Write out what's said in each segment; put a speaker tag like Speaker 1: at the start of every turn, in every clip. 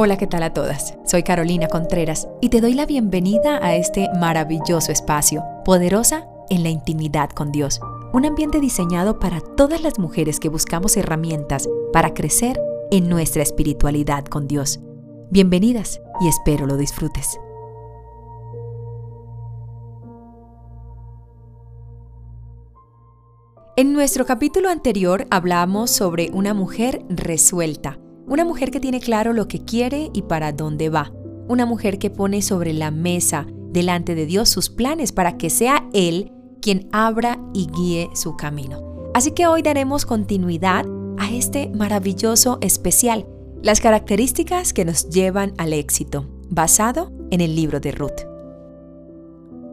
Speaker 1: Hola, ¿qué tal a todas? Soy Carolina Contreras y te doy la bienvenida a este maravilloso espacio, poderosa en la intimidad con Dios. Un ambiente diseñado para todas las mujeres que buscamos herramientas para crecer en nuestra espiritualidad con Dios. Bienvenidas y espero lo disfrutes. En nuestro capítulo anterior hablamos sobre una mujer resuelta una mujer que tiene claro lo que quiere y para dónde va. Una mujer que pone sobre la mesa delante de Dios sus planes para que sea Él quien abra y guíe su camino. Así que hoy daremos continuidad a este maravilloso especial, las características que nos llevan al éxito, basado en el libro de Ruth.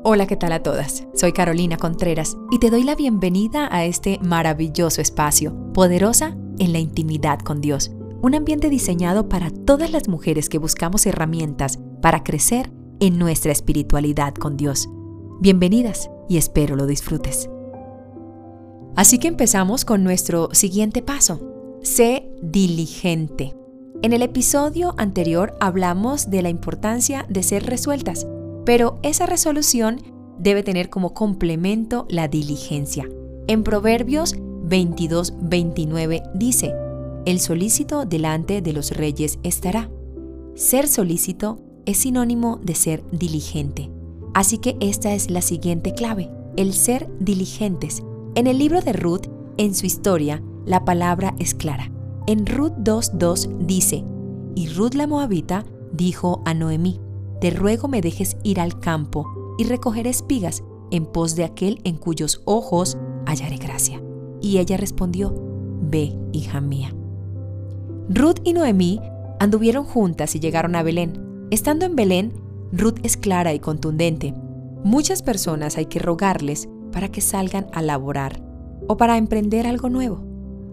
Speaker 1: Hola, ¿qué tal a todas? Soy Carolina Contreras y te doy la bienvenida a este maravilloso espacio, poderosa en la intimidad con Dios un ambiente diseñado para todas las mujeres que buscamos herramientas para crecer en nuestra espiritualidad con Dios. Bienvenidas y espero lo disfrutes. Así que empezamos con nuestro siguiente paso. Sé diligente. En el episodio anterior hablamos de la importancia de ser resueltas, pero esa resolución debe tener como complemento la diligencia. En Proverbios 22-29 dice, el solícito delante de los reyes estará. Ser solícito es sinónimo de ser diligente. Así que esta es la siguiente clave, el ser diligentes. En el libro de Ruth, en su historia, la palabra es clara. En Ruth 2.2 dice, y Ruth la Moabita dijo a Noemí, te ruego me dejes ir al campo y recoger espigas en pos de aquel en cuyos ojos hallaré gracia. Y ella respondió, ve, hija mía. Ruth y Noemí anduvieron juntas y llegaron a Belén. Estando en Belén, Ruth es clara y contundente. Muchas personas hay que rogarles para que salgan a laborar o para emprender algo nuevo.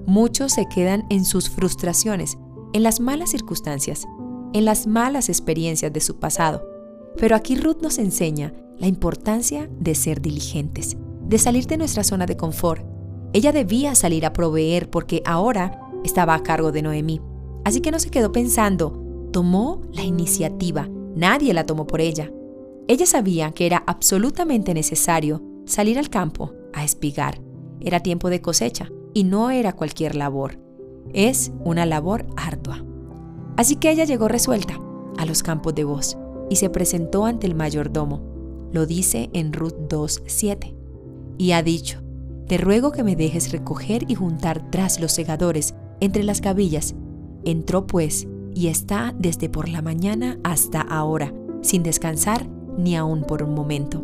Speaker 1: Muchos se quedan en sus frustraciones, en las malas circunstancias, en las malas experiencias de su pasado. Pero aquí Ruth nos enseña la importancia de ser diligentes, de salir de nuestra zona de confort. Ella debía salir a proveer porque ahora estaba a cargo de Noemí. Así que no se quedó pensando, tomó la iniciativa, nadie la tomó por ella. Ella sabía que era absolutamente necesario salir al campo a espigar. Era tiempo de cosecha y no era cualquier labor. Es una labor ardua. Así que ella llegó resuelta a los campos de voz y se presentó ante el mayordomo. Lo dice en Ruth 2.7. Y ha dicho, te ruego que me dejes recoger y juntar tras los segadores entre las gavillas. Entró pues y está desde por la mañana hasta ahora, sin descansar ni aún por un momento.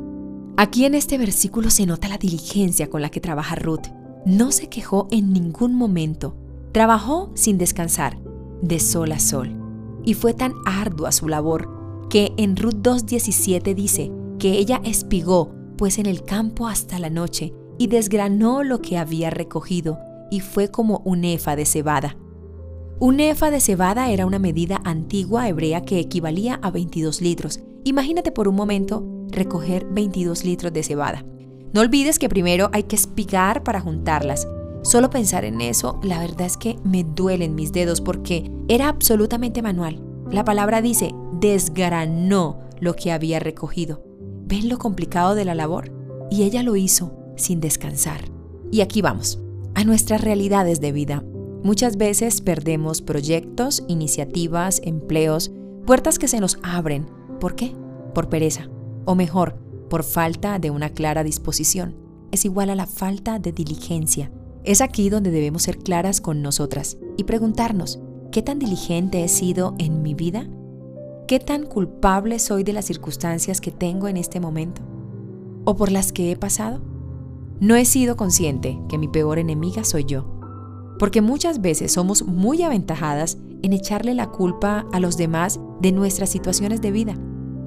Speaker 1: Aquí en este versículo se nota la diligencia con la que trabaja Ruth. No se quejó en ningún momento. Trabajó sin descansar, de sol a sol. Y fue tan ardua su labor que en Ruth 2.17 dice que ella espigó pues en el campo hasta la noche y desgranó lo que había recogido y fue como un efa de cebada. Un efa de cebada era una medida antigua hebrea que equivalía a 22 litros. Imagínate por un momento recoger 22 litros de cebada. No olvides que primero hay que espigar para juntarlas. Solo pensar en eso, la verdad es que me duelen mis dedos porque era absolutamente manual. La palabra dice, desgranó lo que había recogido. ¿Ven lo complicado de la labor? Y ella lo hizo sin descansar. Y aquí vamos a nuestras realidades de vida. Muchas veces perdemos proyectos, iniciativas, empleos, puertas que se nos abren. ¿Por qué? Por pereza. O mejor, por falta de una clara disposición. Es igual a la falta de diligencia. Es aquí donde debemos ser claras con nosotras y preguntarnos, ¿qué tan diligente he sido en mi vida? ¿Qué tan culpable soy de las circunstancias que tengo en este momento? ¿O por las que he pasado? No he sido consciente que mi peor enemiga soy yo, porque muchas veces somos muy aventajadas en echarle la culpa a los demás de nuestras situaciones de vida.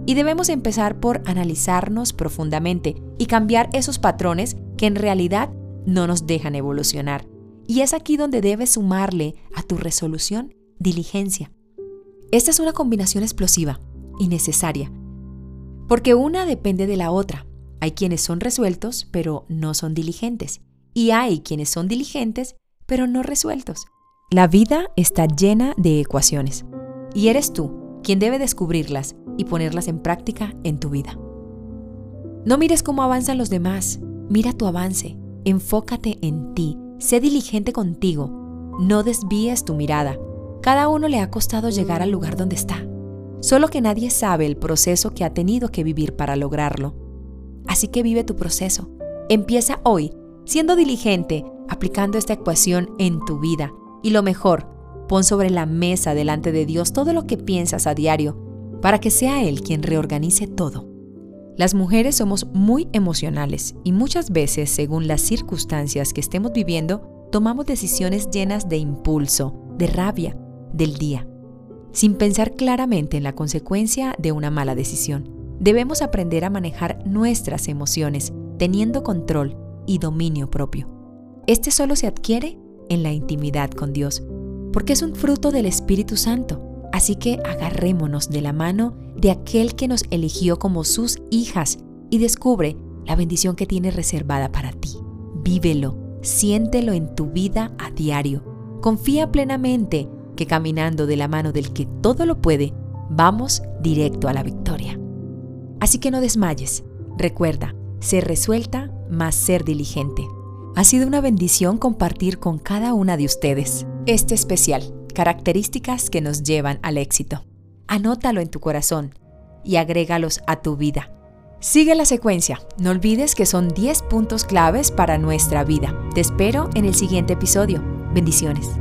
Speaker 1: Y debemos empezar por analizarnos profundamente y cambiar esos patrones que en realidad no nos dejan evolucionar. Y es aquí donde debes sumarle a tu resolución diligencia. Esta es una combinación explosiva y necesaria, porque una depende de la otra. Hay quienes son resueltos, pero no son diligentes. Y hay quienes son diligentes, pero no resueltos. La vida está llena de ecuaciones. y eres tú quien debe descubrirlas y ponerlas en práctica en tu vida. No mires cómo avanzan los demás, mira tu avance, enfócate en ti, sé diligente contigo, no desvíes tu mirada. Cada uno le ha costado llegar al lugar donde está, solo que nadie sabe el proceso que ha tenido que vivir para lograrlo. Así que vive tu proceso. Empieza hoy, siendo diligente, aplicando esta ecuación en tu vida. Y lo mejor, pon sobre la mesa delante de Dios todo lo que piensas a diario, para que sea Él quien reorganice todo. Las mujeres somos muy emocionales y muchas veces, según las circunstancias que estemos viviendo, tomamos decisiones llenas de impulso, de rabia, del día, sin pensar claramente en la consecuencia de una mala decisión. Debemos aprender a manejar nuestras emociones, teniendo control y dominio propio. Este solo se adquiere en la intimidad con Dios, porque es un fruto del Espíritu Santo Así que agarrémonos de la mano de aquel que nos eligió como sus hijas y descubre la bendición que tiene reservada para ti. Vívelo, siéntelo en tu vida a diario. Confía plenamente que caminando de la mano del que todo lo puede, vamos directo a la victoria. Así que no desmayes. Recuerda, ser resuelta más ser diligente. Ha sido una bendición compartir con cada una de ustedes este especial características que nos llevan al éxito. Anótalo en tu corazón y agrégalos a tu vida. Sigue la secuencia. No olvides que son 10 puntos claves para nuestra vida. Te espero en el siguiente episodio. Bendiciones.